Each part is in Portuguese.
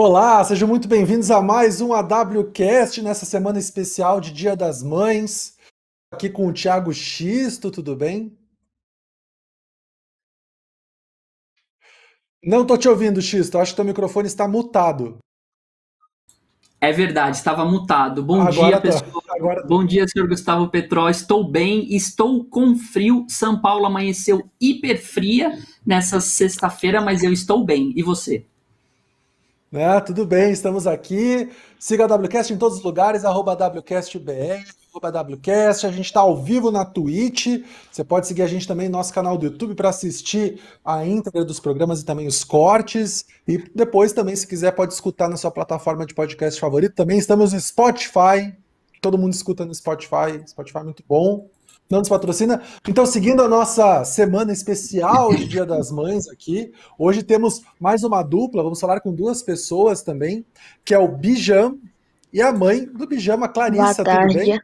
Olá, sejam muito bem-vindos a mais um AWCast nessa semana especial de Dia das Mães. Aqui com o Thiago Xisto, tudo bem? Não tô te ouvindo, Xisto. Acho que teu microfone está mutado. É verdade, estava mutado. Bom Agora dia, tá. pessoal. Agora tá. Bom dia, senhor Gustavo Petró. Estou bem, estou com frio. São Paulo amanheceu hiper fria nessa sexta-feira, mas eu estou bem. E você? Né? Tudo bem, estamos aqui. Siga a WCast em todos os lugares, arroba WCastBR, WCast. A gente está ao vivo na Twitch. Você pode seguir a gente também no nosso canal do YouTube para assistir a íntegra dos programas e também os cortes. E depois também, se quiser, pode escutar na sua plataforma de podcast favorito. Também estamos no Spotify. Todo mundo escuta no Spotify. Spotify é muito bom. Não nos patrocina. Então, seguindo a nossa semana especial de Dia das Mães aqui, hoje temos mais uma dupla. Vamos falar com duas pessoas também, que é o Bijam e a mãe do Bijam, a Boa Clarissa. Tudo bem? tarde.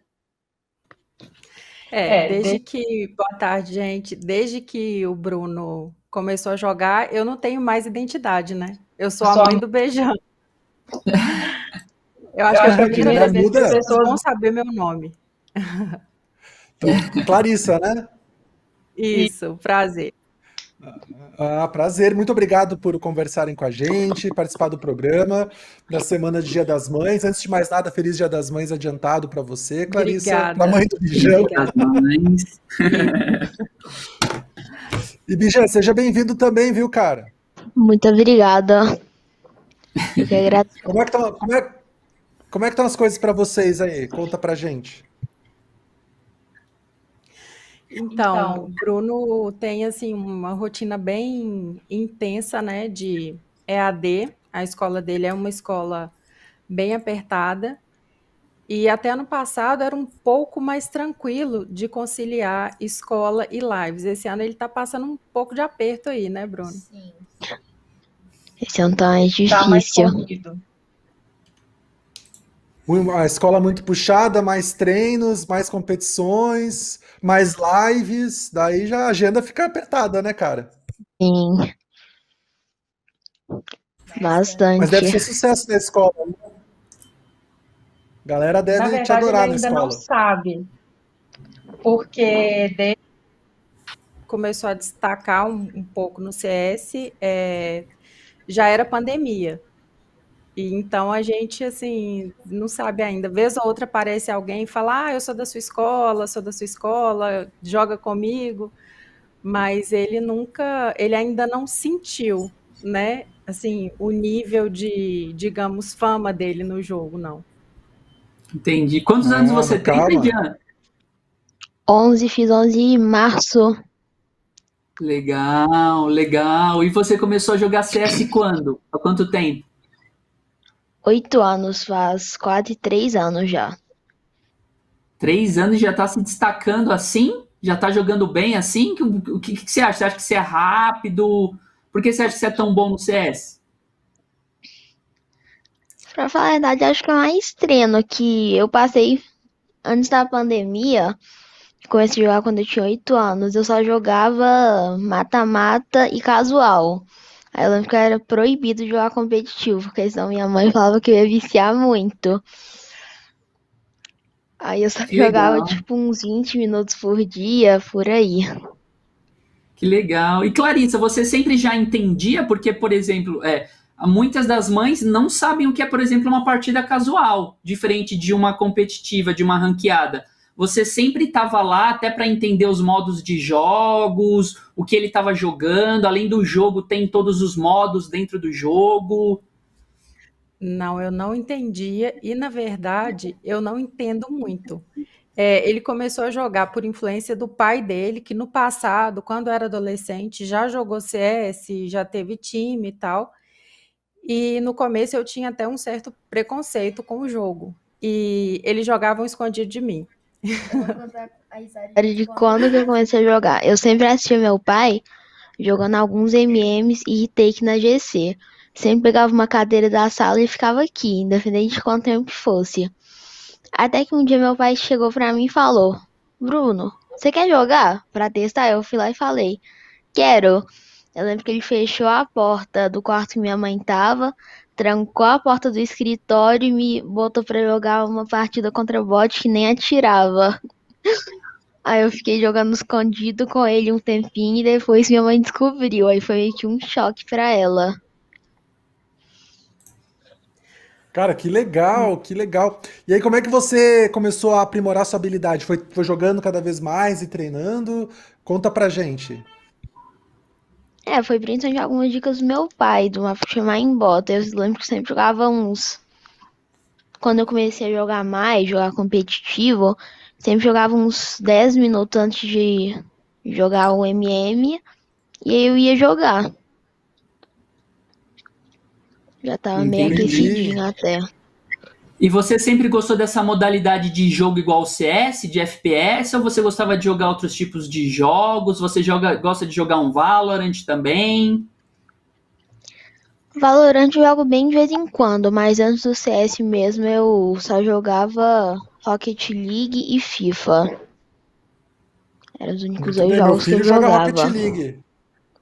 É, É, desde de- que. Boa tarde, gente. Desde que o Bruno começou a jogar, eu não tenho mais identidade, né? Eu sou a Só- mãe do Beijão. Eu acho Eu que é acho a que primeira vez que as pessoas vão saber meu nome. Então, Clarissa, né? Isso, prazer. Ah, prazer, muito obrigado por conversarem com a gente, participar do programa da semana de Dia das Mães. Antes de mais nada, feliz Dia das Mães adiantado para você, Clarissa, para a mãe do mães. E Bijam, seja bem-vindo também, viu, cara? Muito obrigada. Como é que estão como é, é estão as coisas para vocês aí? Conta pra gente. Então, Então. o Bruno tem assim uma rotina bem intensa, né, de EAD. A escola dele é uma escola bem apertada. E até ano passado era um pouco mais tranquilo de conciliar escola e lives. Esse ano ele está passando um pouco de aperto aí, né, Bruno? Sim, Esse é um tá mais tá mais difícil. corrido. Mu- A escola muito puxada, mais treinos, mais competições, mais lives, daí já a agenda fica apertada, né, cara? Sim, Mas deve bastante. ser sucesso na escola. né? Galera Na deve te verdade, ele adorar na ainda não escola. sabe, porque desde Começou a destacar um, um pouco no CS, é, já era pandemia. E então a gente, assim, não sabe ainda. Vez ou outra aparece alguém e fala: Ah, eu sou da sua escola, sou da sua escola, joga comigo. Mas ele nunca, ele ainda não sentiu, né? Assim, o nível de, digamos, fama dele no jogo, não. Entendi. Quantos Ah, anos você tem. Lidiana? 11, fiz 11 em março. Legal, legal. E você começou a jogar CS quando? Há quanto tempo? 8 anos, faz quase 3 anos já. Três anos já tá se destacando assim? Já tá jogando bem assim? O que, que você acha? Você acha que você é rápido? Por que você acha que você é tão bom no CS? Pra falar a verdade, acho que é mais treino que eu passei antes da pandemia. Comecei a jogar quando eu tinha 8 anos. Eu só jogava mata-mata e casual. Aí eu lembro que era proibido jogar competitivo, porque senão minha mãe falava que eu ia viciar muito. Aí eu só Que jogava legal. tipo uns 20 minutos por dia, por aí. Que legal. E Clarissa, você sempre já entendia? Porque, por exemplo, é, muitas das mães não sabem o que é, por exemplo, uma partida casual, diferente de uma competitiva, de uma ranqueada. Você sempre estava lá até para entender os modos de jogos, o que ele estava jogando. Além do jogo, tem todos os modos dentro do jogo. Não, eu não entendia e, na verdade, eu não entendo muito. É, ele começou a jogar por influência do pai dele, que no passado, quando era adolescente, já jogou CS, já teve time e tal. E no começo eu tinha até um certo preconceito com o jogo. E eles jogavam escondido de mim. De quando que eu comecei a jogar. Eu sempre assistia meu pai jogando alguns MMs e retake na GC. Sempre pegava uma cadeira da sala e ficava aqui, independente de quanto tempo fosse. Até que um dia meu pai chegou pra mim e falou: Bruno, você quer jogar? Pra testar? Eu fui lá e falei: Quero. Eu lembro que ele fechou a porta do quarto que minha mãe tava, trancou a porta do escritório e me botou pra jogar uma partida contra bot que nem atirava. Aí eu fiquei jogando escondido com ele um tempinho e depois minha mãe descobriu. Aí foi meio que um choque pra ela. Cara, que legal, que legal. E aí, como é que você começou a aprimorar sua habilidade? Foi, foi jogando cada vez mais e treinando? Conta pra gente. É, foi principalmente algumas dicas do meu pai, do uma chamar em bota. Eu lembro que sempre jogava uns. Quando eu comecei a jogar mais, jogar competitivo, sempre jogava uns 10 minutos antes de jogar o MM e aí eu ia jogar. Já tava meio Entendi. aquecidinho até. E você sempre gostou dessa modalidade de jogo igual o CS, de FPS, ou você gostava de jogar outros tipos de jogos? Você joga, gosta de jogar um Valorant também? Valorant eu jogo bem de vez em quando, mas antes do CS mesmo eu só jogava Rocket League e FIFA. Eram os únicos dois jogos que eu jogava. Rocket League.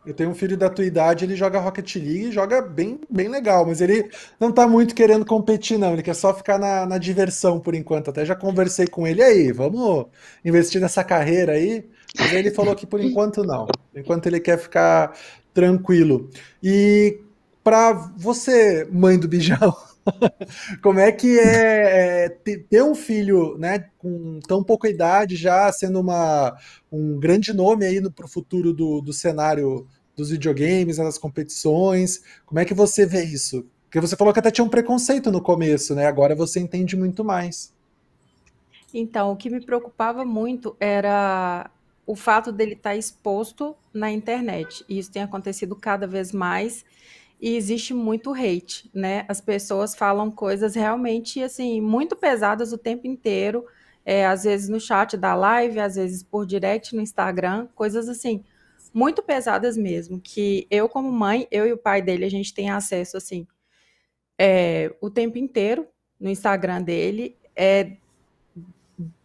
Eu tenho um filho da tua idade, ele joga Rocket League e joga bem, bem legal, mas ele não tá muito querendo competir, não. Ele quer só ficar na, na diversão por enquanto. Até já conversei com ele "E aí, vamos investir nessa carreira aí. Mas aí ele falou que por enquanto não. Por enquanto ele quer ficar tranquilo. E para você, mãe do Bijão, como é que é, é ter um filho, né, com tão pouca idade já sendo uma, um grande nome aí para o futuro do, do cenário dos videogames, né, das competições? Como é que você vê isso? Porque você falou que até tinha um preconceito no começo, né? Agora você entende muito mais. Então, o que me preocupava muito era o fato dele estar exposto na internet. E isso tem acontecido cada vez mais e existe muito hate, né? As pessoas falam coisas realmente assim muito pesadas o tempo inteiro, é, às vezes no chat da live, às vezes por direct no Instagram, coisas assim muito pesadas mesmo. Que eu como mãe, eu e o pai dele, a gente tem acesso assim é, o tempo inteiro no Instagram dele. É,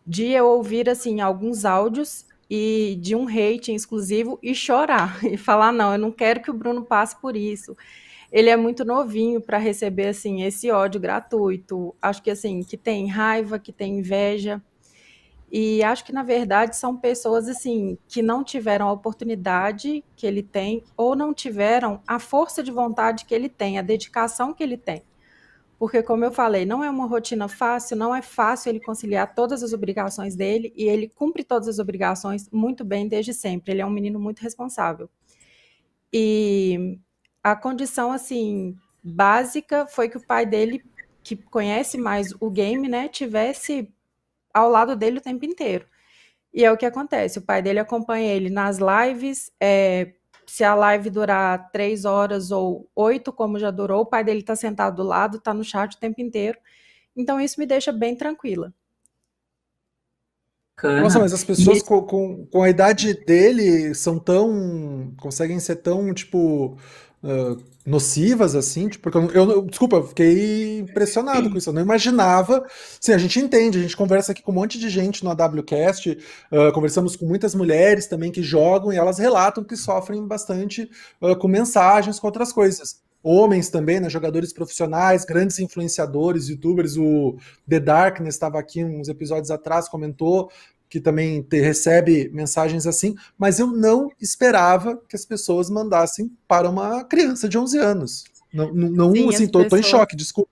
de eu ouvir assim alguns áudios e de um rating exclusivo e chorar e falar não, eu não quero que o Bruno passe por isso. Ele é muito novinho para receber assim esse ódio gratuito. Acho que assim, que tem raiva, que tem inveja. E acho que na verdade são pessoas assim que não tiveram a oportunidade que ele tem ou não tiveram a força de vontade que ele tem, a dedicação que ele tem. Porque, como eu falei, não é uma rotina fácil, não é fácil ele conciliar todas as obrigações dele e ele cumpre todas as obrigações muito bem desde sempre. Ele é um menino muito responsável. E a condição, assim, básica foi que o pai dele, que conhece mais o game, né, tivesse ao lado dele o tempo inteiro. E é o que acontece: o pai dele acompanha ele nas lives, é, se a live durar três horas ou oito, como já durou, o pai dele está sentado do lado, está no chat o tempo inteiro. Então isso me deixa bem tranquila. Nossa, mas as E pessoas com, com, com a idade dele são tão. conseguem ser tão, tipo. Ah, nocivas assim, tipo, porque eu, eu- desculpa, eu fiquei impressionado com isso. Eu não imaginava. Sim, a gente entende, a gente conversa aqui com um monte de gente no AWCast, ah, conversamos com muitas mulheres também que jogam e elas relatam que sofrem bastante ah, com mensagens, com outras coisas. Homens também, né, jogadores profissionais, grandes influenciadores, youtubers, o The Darkness estava aqui uns episódios atrás, comentou que também te- recebe mensagens assim, mas eu não esperava que as pessoas mandassem para uma criança de 11 anos. Não, não, não, Sim, assim, as tô, tô em pessoas, choque, desculpa.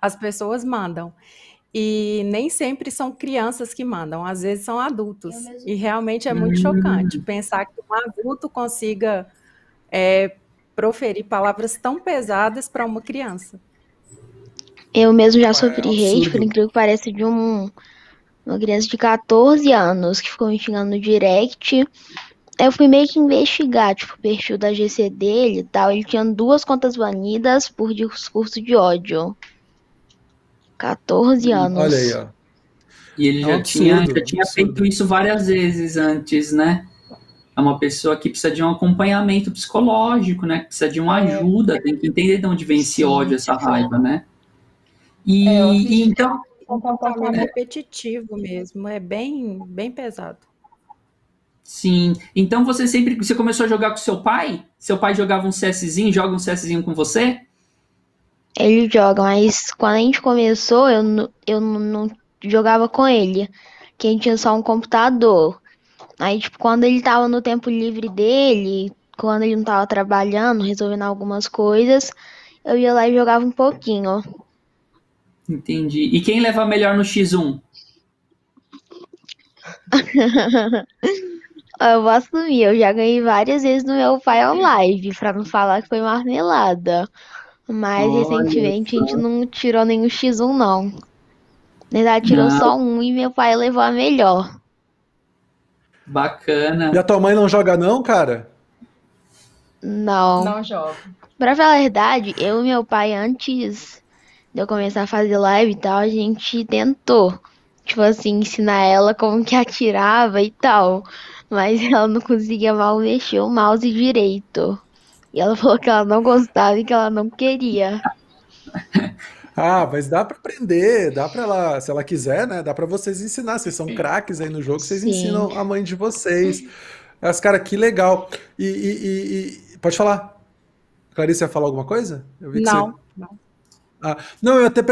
as pessoas mandam. E nem sempre são crianças que mandam, às vezes são adultos. E realmente é muito chocante Hum, pensar que um adulto consiga é, proferir palavras tão pesadas para uma criança. Eu mesmo já É sofri hate, por incrível que pareça, de um, uma criança de 14 anos que ficou me xingando no direct. Eu fui meio que investigar, tipo, o perfil da GC dele e tal. Ele tinha duas contas banidas por discurso de ódio. 14 Olha aí, anos. ó. E ele É já tinha, absurdo, já tinha absurdo. feito isso várias vezes antes, né? É uma pessoa que precisa de um acompanhamento psicológico, né? Que precisa de uma É, ajuda, tem que entender de onde vem esse ódio, essa raiva, né? é, E, e acredito que então, é um Comportamento comportamento repetitivo mesmo, é bem, bem pesado. Sim. Então você sempre. Você começou a jogar com seu pai? Seu pai jogava um CSzinho, joga um CSzinho com você? Ele joga, mas quando a gente começou, eu, eu não jogava com ele, que a gente tinha só um computador. Aí, tipo, quando ele tava no tempo livre dele, quando ele não tava trabalhando, resolvendo algumas coisas, eu ia lá e jogava um pouquinho. Entendi. E quem leva melhor no X1? Eu vou assumir, eu já ganhei várias vezes no meu pai online, pra não falar que foi marmelada. Mas Olha recentemente a gente só. não tirou nenhum X1, não. Na verdade, tirou Não. só um e meu pai levou a melhor. Bacana. E a tua mãe não joga não, cara? Não. Não jogo. Pra falar a verdade, eu e meu pai, antes de eu começar a fazer live e tal, a gente tentou, tipo assim, ensinar ela como que atirava e tal. Mas ela não conseguia mal mexer o mouse direito. E ela falou que ela não gostava e que ela não queria. Ah, mas dá pra aprender, dá pra ela, se ela quiser, né? Dá pra vocês ensinar. Vocês são craques aí no jogo, vocês Sim. ensinam a mãe de vocês. Mas, cara, que legal. E, e- e- e- pode falar. Clarice ia falar alguma coisa? Eu vi que você- Não, não. Ah, não, eu até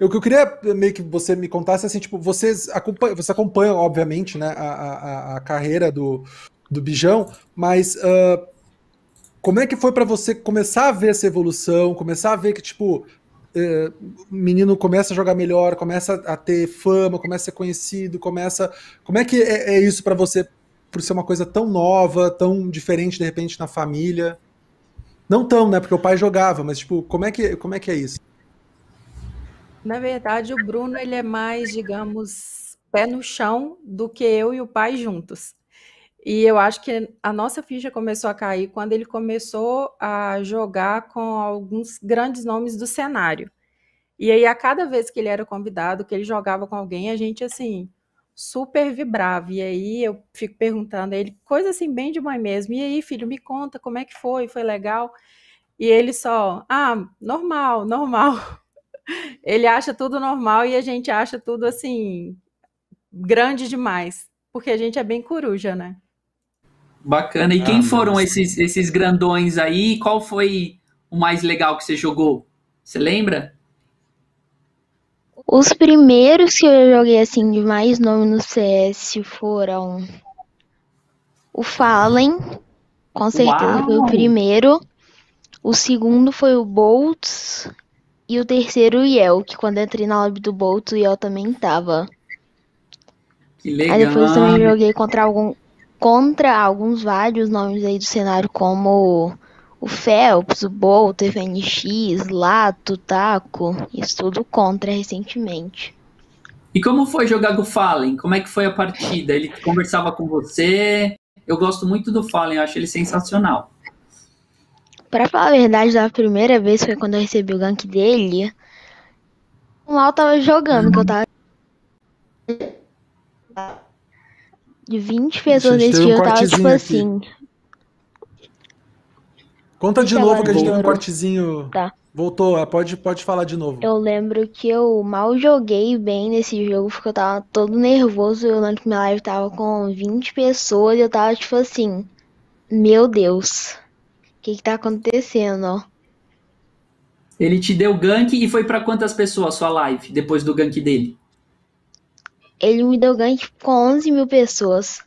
eu, eu queria meio que você me contasse assim, tipo, vocês acompanham, você acompanha, obviamente, né, a, a, a carreira do, do Bijão, mas ah, como é que foi pra você começar a ver essa evolução, começar a ver que, tipo, o menino começa a jogar melhor, começa a ter fama, começa a ser conhecido, começa. Como é que é, é isso pra você, por ser uma coisa tão nova, tão diferente de repente na família? Não tão, né? Porque o pai jogava, mas tipo, como é que, como é que é isso? Na verdade, o Bruno ele é mais, digamos, pé no chão do que eu e o pai juntos. E eu acho que a nossa ficha começou a cair quando ele começou a jogar com alguns grandes nomes do cenário. E aí, a cada vez que ele era convidado, que ele jogava com alguém, a gente, assim, super vibrava. E aí eu fico perguntando a ele, coisa assim, bem de mãe mesmo. E aí, filho, me conta como é que foi? Foi legal? E ele só, ah, normal, normal. Ele acha tudo normal e a gente acha tudo assim grande demais, porque a gente é bem coruja, né? Bacana. E Ah, quem foram mas- esses, esses grandões aí? Qual foi o mais legal que você jogou? Você lembra? Os primeiros que eu joguei assim de mais nome no CS foram o Fallen, com certeza foi o Uau! primeiro. O segundo foi o Boltz e o terceiro o Yel, que quando entrei na lobby do Boltz o Yel também tava. Que Aí legal. depois eu também joguei contra algum contra alguns vários nomes aí do cenário como o Phelps, o Bolt, o FNX, Lato, Taco, isso tudo contra recentemente. E como foi jogar com o Fallen? Como é que foi a partida? Ele conversava com você? Eu gosto muito do Fallen, eu acho ele sensacional. Pra falar a verdade, da primeira vez foi quando eu recebi o gank dele. O mal tava jogando, que eu tava. De 20 pessoas nesse teve um dia, eu tava tipo aqui. assim. Conta de Deixa novo que a gente teve um cortezinho. Tá. Voltou, ah, pode, pode falar de novo. Eu lembro que eu mal joguei bem nesse jogo, porque eu tava todo nervoso. Eu lembro que minha live tava com 20 pessoas e eu tava tipo assim: Meu Deus, que que tá acontecendo? Ele te deu gank e foi pra quantas pessoas sua live depois do gank dele? Ele me deu gank com 11 mil pessoas.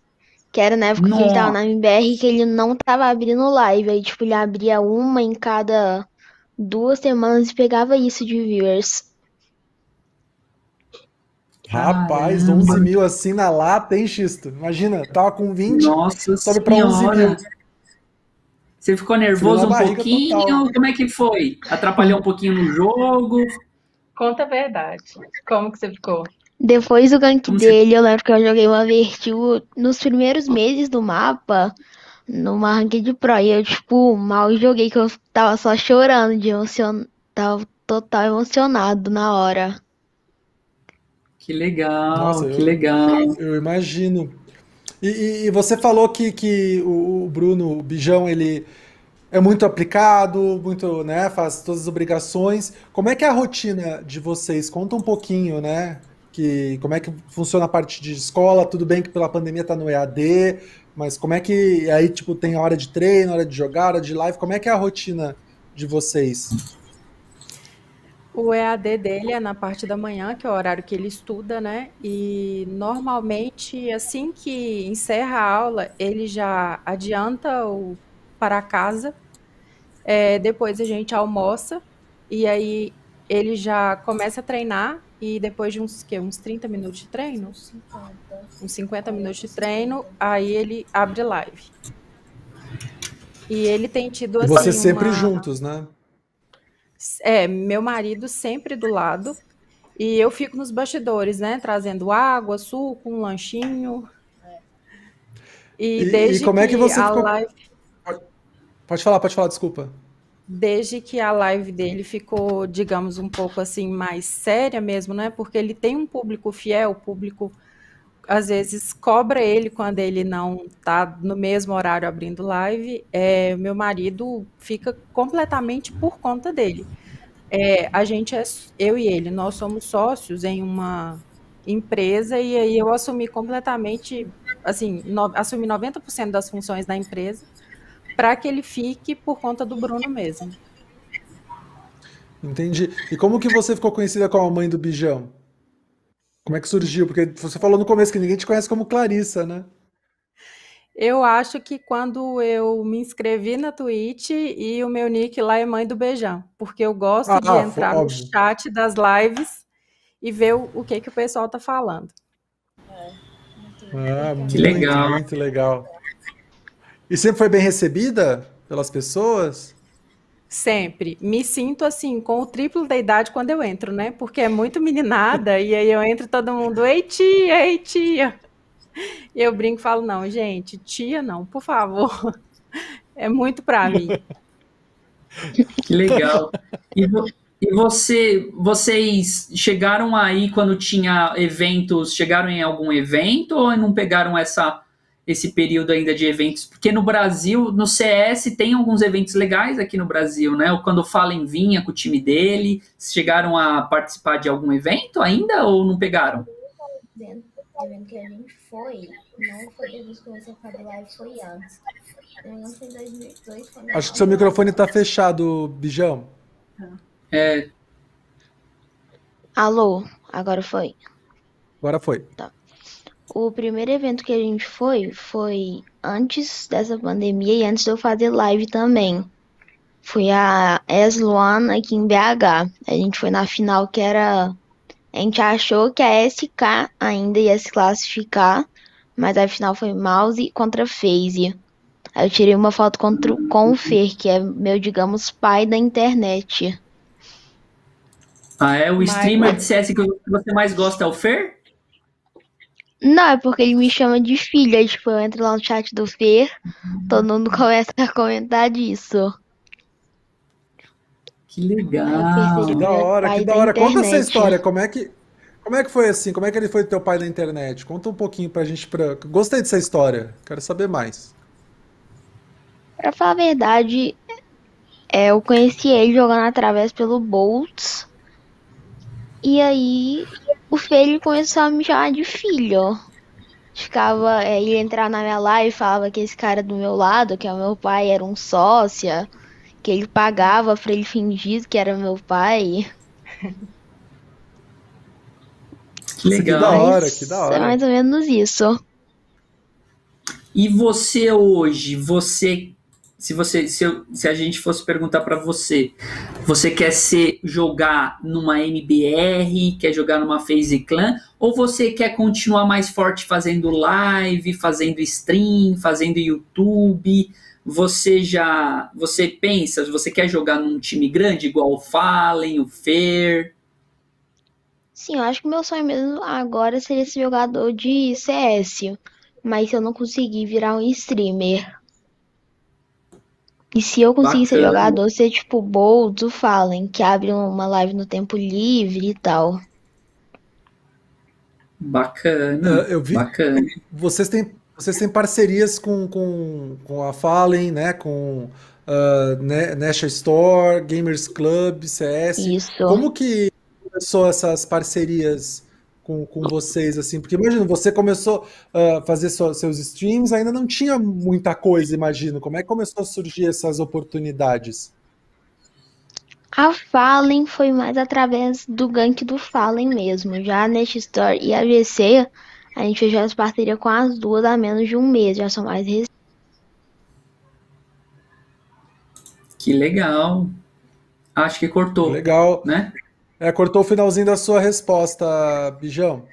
Que era na época que ele tava na MBR que ele não tava abrindo live. Aí, tipo, ele abria uma em cada duas semanas e pegava isso de viewers. Rapaz, Caramba. 11 mil assim na lata, hein, Xisto? Imagina, tava com 20, Nossa sobe pra 11 senhora. mil. Você ficou nervoso um pouquinho? total. Como é que foi? Atrapalhou um pouquinho no jogo? Conta a verdade. Como que você ficou? Depois do gank Como você- dele, eu lembro que eu joguei uma Vertil nos primeiros meses do mapa, numa ranked pro. E eu, tipo, mal joguei, que eu tava só chorando de emocion... Tava total emocionado na hora. Que legal, Nossa, que eu- legal. Eu imagino. E, e- você falou que, que o, Bruno, o Bijão, ele é muito aplicado, muito, né, faz todas as obrigações. Como é que é a rotina de vocês? Conta um pouquinho, né? que como é que funciona a parte de escola? Tudo bem que pela pandemia tá no EAD, mas como é que aí tipo tem hora de treino, hora de jogar, hora de live? Como é que é a rotina de vocês? O EAD dele é na parte da manhã, que é o horário que ele estuda, né? E normalmente, assim que encerra a aula, ele já adianta o para casa. É, depois a gente almoça e aí ele já começa a treinar e depois de uns, que, uns 30 minutos de treino, 50. uns 50 minutos de treino, aí ele abre live. E ele tem tido assim, Vocês sempre uma... juntos, né? É, meu marido sempre do lado. E eu fico nos bastidores, né? Trazendo água, suco, um lanchinho. E, E- desde e como é que você ficou- live, Pode falar, pode falar, desculpa. desde que a live dele ficou, digamos, um pouco assim mais séria mesmo, né? Porque ele tem um público fiel, público às vezes cobra ele quando ele não tá no mesmo horário abrindo live. É, meu marido fica completamente por conta dele. É, a gente é, eu e ele, nós somos sócios em uma empresa e aí eu assumi completamente, assim, no, assumi 90% das funções da empresa para que ele fique por conta do Bruno mesmo. Entendi. E como que você ficou conhecida como a mãe do Bijão? Como é que surgiu? Porque você falou no começo que ninguém te conhece como Clarissa, né? Eu acho que quando eu me inscrevi na Twitch e o meu nick lá é Mãe do Beijão, porque eu gosto Ah, de ah, entrar no chat das lives e ver o, o que que o pessoal tá falando. Ah, muito, legal. muito legal. E sempre foi bem recebida pelas pessoas? Sempre. Me sinto assim, com o triplo da idade quando eu entro, né? Porque é muito meninada, e aí eu entro todo mundo, ei tia, ei tia. E eu brinco e falo, não, gente, tia não, por favor. É muito pra mim. Que legal. E, vo- e você, vocês chegaram aí quando tinha eventos, chegaram em algum evento ou não pegaram essa esse período ainda de eventos? Porque no Brasil, no CS tem alguns eventos legais aqui no Brasil, né? Ou quando o Fallen vinha com o time dele, chegaram a participar de algum evento ainda ou não pegaram? evento evento que a gente foi, não foi que a fazer live, foi antes. Eu não em 2002. Foi na Acho que seu microfone tá fechado, Bijão. É, Alô, agora foi. Agora foi. O primeiro evento que a gente foi foi antes dessa pandemia e antes de eu fazer live também. Foi a S1 aqui em BH. A gente foi na final que era. A gente achou que a SK ainda ia se classificar, mas a final foi Mouse contra FaZe. Aí eu tirei uma foto contra, com o Fer, que é meu, digamos, pai da internet. ah, é o Mas- streamer de CS que você mais gosta é o Fer? Não, é porque ele me chama de filha. Tipo, eu entro lá no chat do Fer, todo mundo começa a comentar disso. Que legal. Que da é hora, que da da hora. Conta essa história. Como é que, como é que foi assim? Como é que ele foi teu pai da internet? Conta um pouquinho pra gente. Pra... Gostei dessa história. Quero saber mais. Pra falar a verdade, é, eu conheci ele jogando através pelo Bolts. E aí, o Fê ele começou a me chamar de filho. Ficava, é, ele entrava na minha live e falava que esse cara do meu lado, que é o meu pai, era um sócia, que ele pagava pra ele fingir que era meu pai. Que legal. Que da hora, que da É hora. mais ou menos isso. E você hoje, você, se você, se, eu- se a gente fosse perguntar pra você, você quer ser jogar numa MBR, quer jogar numa FaZe Clan, ou você quer continuar mais forte fazendo live, fazendo stream, fazendo YouTube? Você já, você pensa, você quer jogar num time grande igual o Fallen, o Fer? Sim, eu acho que meu sonho mesmo agora seria ser jogador de CS. Mas eu não conseguir virar um streamer. E se eu conseguir ser Bacana. jogador, ser tipo o Boltz, o Fallen, que abre uma live no tempo livre e tal. Bacana, É, eu vi. bacana. Vocês têm, vocês têm parcerias com, com, com a Fallen, né? Com uh, Ne- Nasha Store, Gamers Club, CS. Isso. Como que começou essas parcerias com, com vocês, assim? Porque imagina, você começou a fazer seus streams, ainda não tinha muita coisa, imagino. Como é que começou a surgir essas oportunidades? A Fallen foi mais através do gank do Fallen mesmo. Já a Nest Store e a GC, a gente fechou as parcerias com as duas há menos de um mês, já são mais recentes. Que legal. Acho que cortou. Legal. Né? É, cortou o finalzinho da sua resposta, Bijão.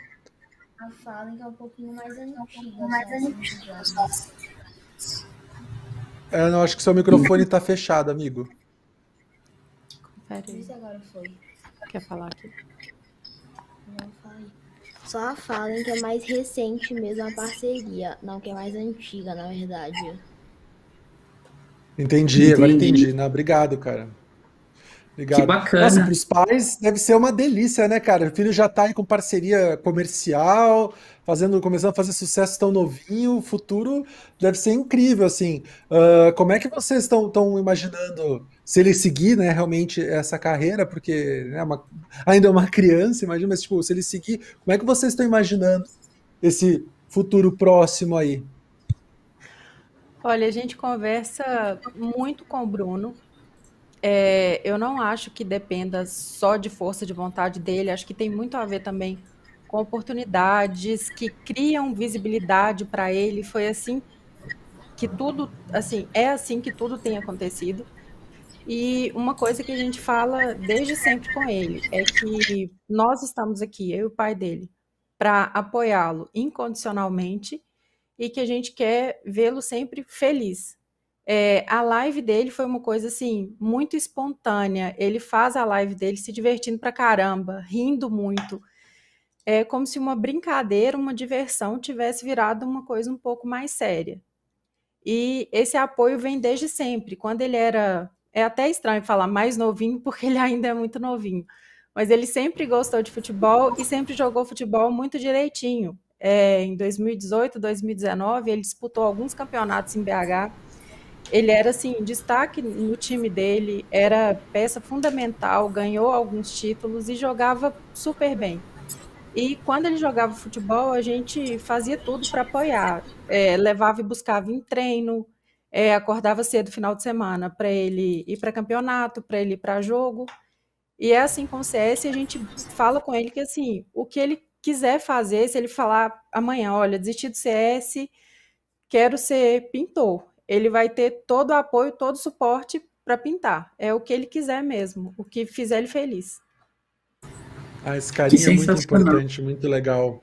A Fallen é um pouquinho mais antiga. Mais antiga. É, não, acho que seu microfone está fechado, amigo. Confere. Isso agora foi. Quer falar aqui? Não falei. Só a Fallen que é mais recente mesmo a parceria. Não, que é mais antiga, na verdade. Entendi, agora entendi. Não, obrigado, cara. Obrigado. Que bacana. Nossa, para os pais deve ser uma delícia, né, cara? O filho já está aí com parceria comercial, fazendo, começando a fazer sucesso tão novinho. O futuro deve ser incrível, assim. Uh, como é que vocês estão imaginando se ele seguir, né, realmente essa carreira? Porque né, uma, ainda é uma criança, imagina, mas tipo, se ele seguir, como é que vocês estão imaginando esse futuro próximo aí? Olha, a gente conversa muito com o Bruno. É, eu não acho que dependa só de força de vontade dele, acho que tem muito a ver também com oportunidades que criam visibilidade para ele. Foi assim que tudo, assim, é assim que tudo tem acontecido. E uma coisa que a gente fala desde sempre com ele é que nós estamos aqui, eu e o pai dele, para apoiá-lo incondicionalmente e que a gente quer vê-lo sempre feliz. É, a live dele foi uma coisa assim muito espontânea. Ele faz a live dele se divertindo pra caramba, rindo muito. É como se uma brincadeira, uma diversão tivesse virado uma coisa um pouco mais séria. E esse apoio vem desde sempre. Quando ele era. É até estranho falar mais novinho, porque ele ainda é muito novinho. Mas ele sempre gostou de futebol e sempre jogou futebol muito direitinho. É, em 2018, 2019, ele disputou alguns campeonatos em BH. Ele era assim destaque no time dele, era peça fundamental, ganhou alguns títulos e jogava super bem. E quando ele jogava futebol, a gente fazia tudo para apoiar. É, levava e buscava em treino, é, acordava cedo final de semana para ele ir para campeonato, para ele ir para jogo. E é assim com o CS, a gente fala com ele que assim, o que ele quiser fazer, se ele falar amanhã, olha, desisti do CS, quero ser pintor, ele vai ter todo o apoio, todo o suporte para pintar. É o que ele quiser mesmo, o que fizer ele feliz. Ah, esse carinho é muito importante, muito legal.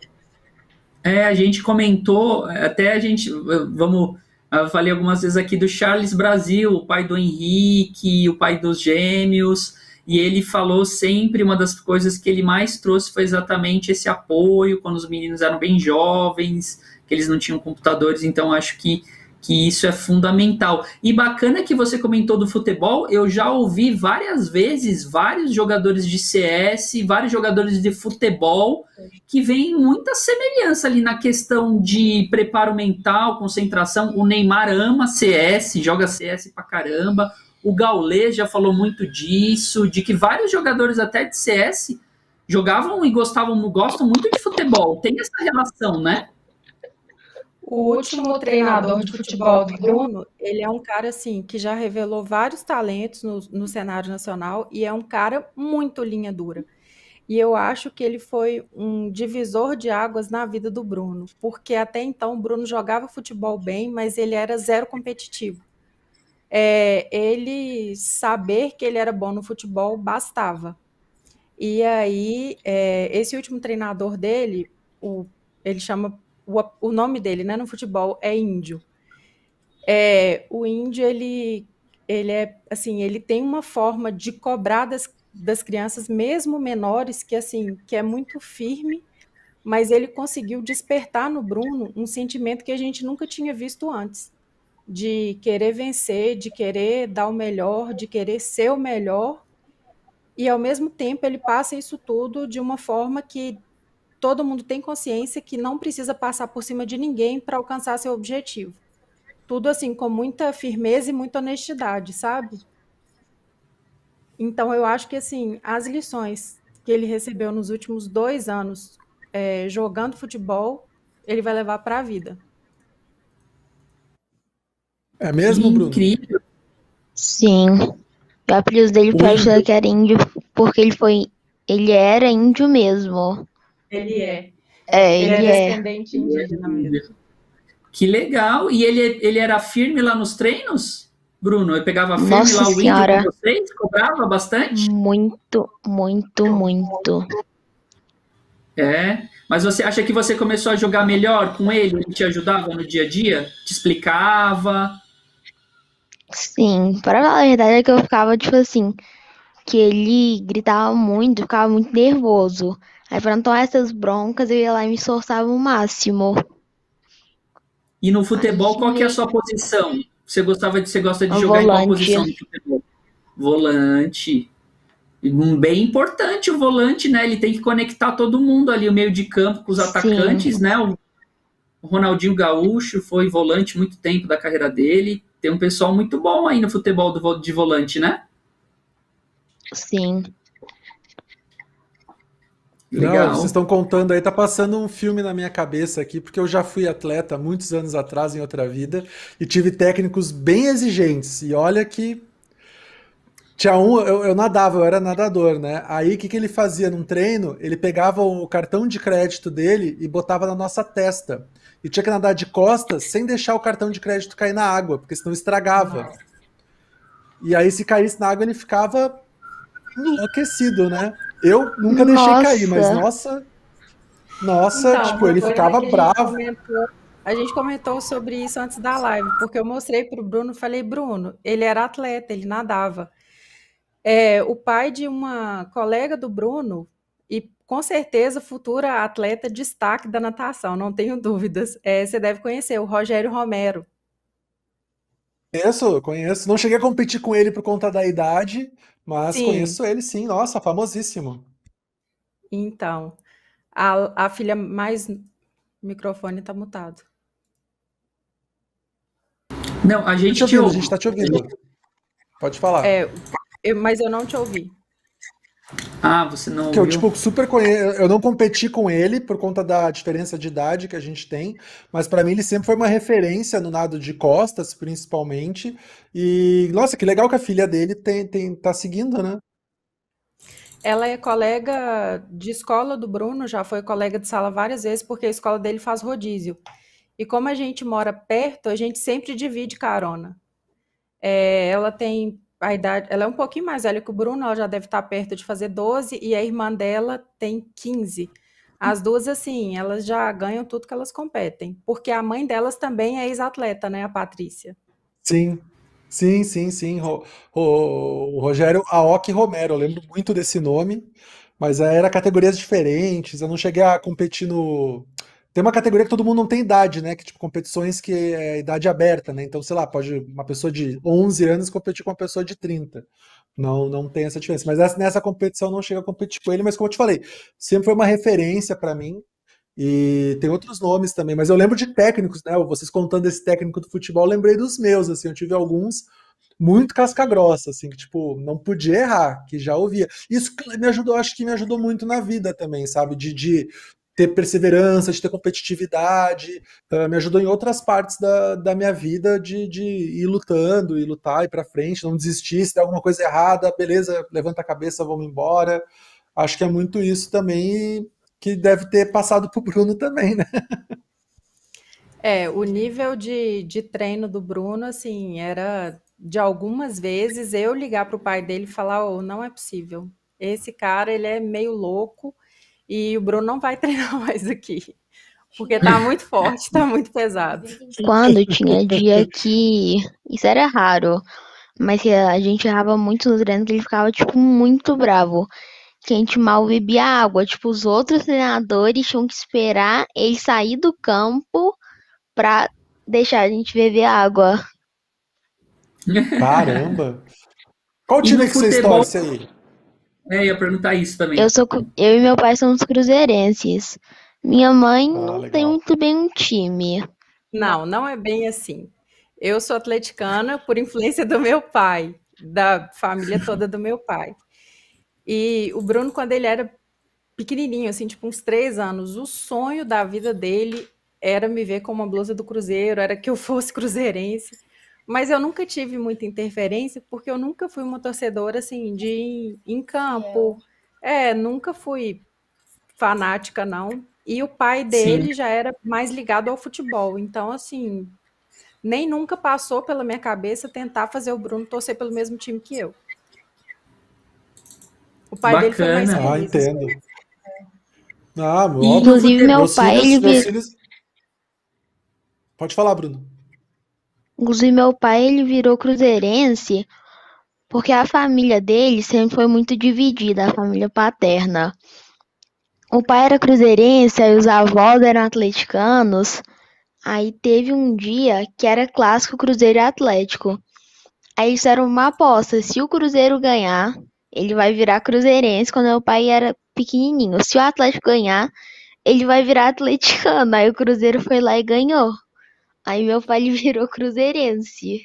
É, a gente comentou, até a gente, vamos, eu falei algumas vezes aqui do Charles Brasil, o pai do Henrique, o pai dos gêmeos, e ele falou sempre uma das coisas que ele mais trouxe foi exatamente esse apoio quando os meninos eram bem jovens, que eles não tinham computadores, então acho que que isso é fundamental. E bacana que você comentou do futebol, eu já ouvi várias vezes vários jogadores de CS, vários jogadores de futebol que vem muita semelhança ali na questão de preparo mental, concentração. O Neymar ama CS, joga CS pra caramba. O Gaulê já falou muito disso, de que vários jogadores até de CS jogavam e gostavam, gostam muito de futebol. Tem essa relação, né? O último treinador de futebol do Bruno, ele é um cara assim que já revelou vários talentos no, no cenário nacional e é um cara muito linha dura. E eu acho que ele foi um divisor de águas na vida do Bruno, porque até então o Bruno jogava futebol bem, mas ele era zero competitivo é, ele saber que ele era bom no futebol bastava. E aí, é, esse último treinador dele, o, ele chama o, o nome dele, né, no futebol é Índio. É, o Índio ele, ele é assim, ele tem uma forma de cobrar das, das crianças, mesmo menores, que assim, que é muito firme, mas ele conseguiu despertar no Bruno um sentimento que a gente nunca tinha visto antes de querer vencer, de querer dar o melhor, de querer ser o melhor, e ao mesmo tempo ele passa isso tudo de uma forma que todo mundo tem consciência que não precisa passar por cima de ninguém para alcançar seu objetivo. Tudo assim, com muita firmeza e muita honestidade, sabe? Então eu acho que assim, as lições que ele recebeu nos últimos dois anos é, jogando futebol, ele vai levar para a vida. É mesmo, Bruno? incrível. Sim. O apelido dele foi achar que era índio porque ele foi. Ele era índio mesmo. Ele é. É, Ele ele é é. descendente indígena mesmo. Que legal. E ele, ele era firme lá nos treinos, Bruno? Ele pegava firme Nossa lá o índio Senhora. com vocês? Cobrava bastante? Muito, muito, muito. É. Mas você acha que você começou a jogar melhor com ele? Ele te ajudava no dia a dia? Te explicava? Sim, para falar a verdade é que eu ficava tipo assim, que ele gritava muito, eu ficava muito nervoso. Tomar essas broncas, eu ia lá e me esforçava o máximo. E no futebol, qual que é a sua posição? Você gostava de, você gosta de jogar em qual Volante. posição no futebol? Volante. Bem importante o volante, né? Ele tem que conectar todo mundo ali, o meio de campo com os Sim. atacantes, né? O o Ronaldinho Gaúcho foi volante muito tempo da carreira dele. Tem um pessoal muito bom aí no futebol do de volante, né? Sim. Não, Legal. vocês estão contando aí, tá passando um filme na minha cabeça aqui, porque eu já fui atleta muitos anos atrás em outra vida e tive técnicos bem exigentes. E olha que tinha um, eu, eu nadava, eu era nadador, né? Aí o que que ele fazia num treino? Ele pegava o cartão de crédito dele e botava na nossa testa. E tinha que nadar de costas sem deixar o cartão de crédito cair na água, porque senão estragava. E aí, se caísse na água, ele ficava enlouquecido, né? Eu nunca deixei Nossa. cair, mas nossa. Nossa, Então, tipo, ele ficava bravo. comentou- a gente comentou sobre isso antes da live, porque eu mostrei para o Bruno, falei, Bruno, ele era atleta, ele nadava. É, o pai de uma colega do Bruno, e com certeza futura atleta destaque da natação, não tenho dúvidas. É, você deve conhecer, o Rogério Romero. Conheço, conheço. Não cheguei a competir com ele por conta da idade, mas Sim. conheço ele sim. Nossa, famosíssimo. Então, a, a filha mais. O microfone está mutado. Não, a Tô gente te te ouvindo, a gente tá te ouvindo. Pode falar. É, eu- mas eu não te ouvi. Ah, você não Que eu, tipo, super conheço. Eu não competi com ele por conta da diferença de idade que a gente tem, mas pra mim ele sempre foi uma referência no nado de costas, principalmente. E, nossa, que legal que a filha dele tem, tem, tá seguindo, né? Ela é colega de escola do Bruno, já foi colega de sala várias vezes, porque a escola dele faz rodízio. E como a gente mora perto, a gente sempre divide carona. É, ela tem a idade, ela é um pouquinho mais velha que o Bruno, ela já deve estar perto de fazer 12, e a irmã dela tem 15. As duas, assim, elas já ganham tudo que elas competem, porque a mãe delas também é ex-atleta, né, a Patrícia. Sim, sim, sim, sim. Ro- Ro- O Rogério Aoki Romero, eu lembro muito desse nome, mas era categorias diferentes. Eu não cheguei a competir no. Tem uma categoria que todo mundo não tem idade, né? Que tipo competições que é idade aberta, né? Então, sei lá, pode uma pessoa de 11 anos competir com uma pessoa de 30. Não, não tem essa diferença. Mas essa- nessa competição não cheguei a competir com ele, mas como eu te falei, sempre foi uma referência para mim. E tem outros nomes também, mas eu lembro de técnicos, né? Vocês contando esse técnico do futebol, eu lembrei dos meus, assim, eu tive alguns muito casca-grossa, assim, que tipo, não podia errar, que já ouvia. Isso me ajudou, acho que me ajudou muito na vida também, sabe? De, de ter perseverança, de ter competitividade, eh, me ajudou em outras partes da, da minha vida de, de ir lutando, ir lutar, ir pra frente, não desistir, se der alguma coisa errada, beleza, levanta a cabeça, vamos embora. Acho que é muito isso também e que deve ter passado pro Bruno também, né? É, o nível de, de treino do Bruno, assim, era de algumas vezes eu ligar para o pai dele e falar, oh, não é possível. Esse cara, ele é meio louco e o Bruno não vai treinar mais aqui. Porque tá muito forte, tá muito pesado. Quando tinha dia que. Isso era raro, mas que a gente errava muito no treino, que ele ficava, tipo, muito bravo. Que a gente mal bebia água. Tipo, os outros treinadores tinham que esperar ele sair do campo pra deixar a gente beber água. Caramba! Qual time no que vocês futebol? torcem aí? É, ia perguntar isso também. Eu sou, eu e meu pai somos cruzeirenses. Minha mãe Ah, não legal. tem muito bem um time. Não, não é bem assim. Eu sou atleticana por influência do meu pai, da família toda do meu pai. E o Bruno, quando ele era pequenininho, assim, tipo uns três anos. O sonho da vida dele era me ver com uma blusa do Cruzeiro, era que eu fosse cruzeirense. Mas eu nunca tive muita interferência, porque eu nunca fui uma torcedora, assim, de em campo. É, nunca fui fanática, não. E o pai dele Sim. já era mais ligado ao futebol. Então, assim, nem nunca passou pela minha cabeça tentar fazer o Bruno torcer pelo mesmo time que eu. O pai dele foi mais Bacana. Ah, feliz. assim. entendo. Ah, óbvio. Inclusive, meu Meus pai, filhos, ele filhos... Pode falar, Bruno. Inclusive, meu pai, ele virou cruzeirense porque a família dele sempre foi muito dividida, a família paterna. O pai era cruzeirense, aí os avós eram atleticanos. Aí teve um dia que era clássico Cruzeiro e Atlético. Aí isso era uma aposta, se o Cruzeiro ganhar, ele vai virar cruzeirense quando meu pai era pequenininho. Se o Atlético ganhar, ele vai virar atleticano. Aí o Cruzeiro foi lá e ganhou. Aí meu pai ele virou cruzeirense.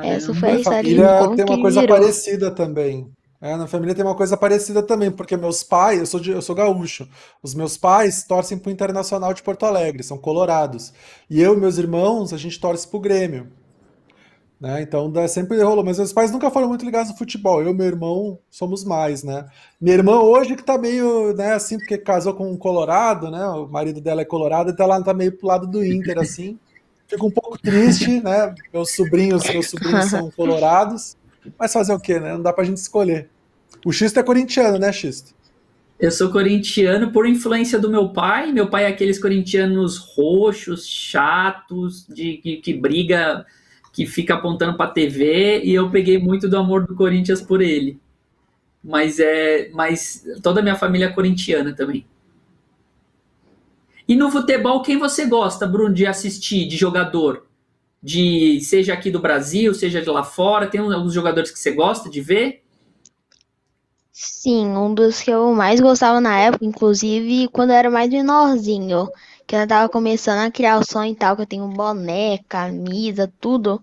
Essa foi a história de como tem uma coisa virou. parecida também. É, na família tem uma coisa parecida também, porque meus pais, eu sou, de- eu sou gaúcho, os meus pais torcem pro Internacional de Porto Alegre, são colorados. E eu e meus irmãos, a gente torce pro Grêmio. Né? Então dá, sempre rolou, mas meus pais nunca foram muito ligados no futebol. Eu e meu irmão somos mais, né? Minha irmã hoje que tá meio, né, assim, porque casou com um colorado, né? O marido dela é colorado, então ela tá meio pro lado do Inter, assim. Fico um pouco triste, né? Meus sobrinhos, meus sobrinhos são colorados, mas fazer o quê, né? Não dá pra gente escolher. O Xisto é corintiano, né, Xisto? Eu sou corintiano por influência do meu pai. Meu pai é aqueles corintianos roxos, chatos, de que, que briga, que fica apontando pra TV, e eu peguei muito do amor do Corinthians por ele. Mas é, mas toda a minha família é corintiana também. E no futebol, quem você gosta, Bruno, de assistir, de jogador? De seja aqui do Brasil, seja de lá fora, tem alguns jogadores que você gosta de ver? Sim, um dos que eu mais gostava na época, inclusive quando eu era mais menorzinho, que eu tava começando a criar o sonho e tal, que eu tenho boné, camisa, tudo,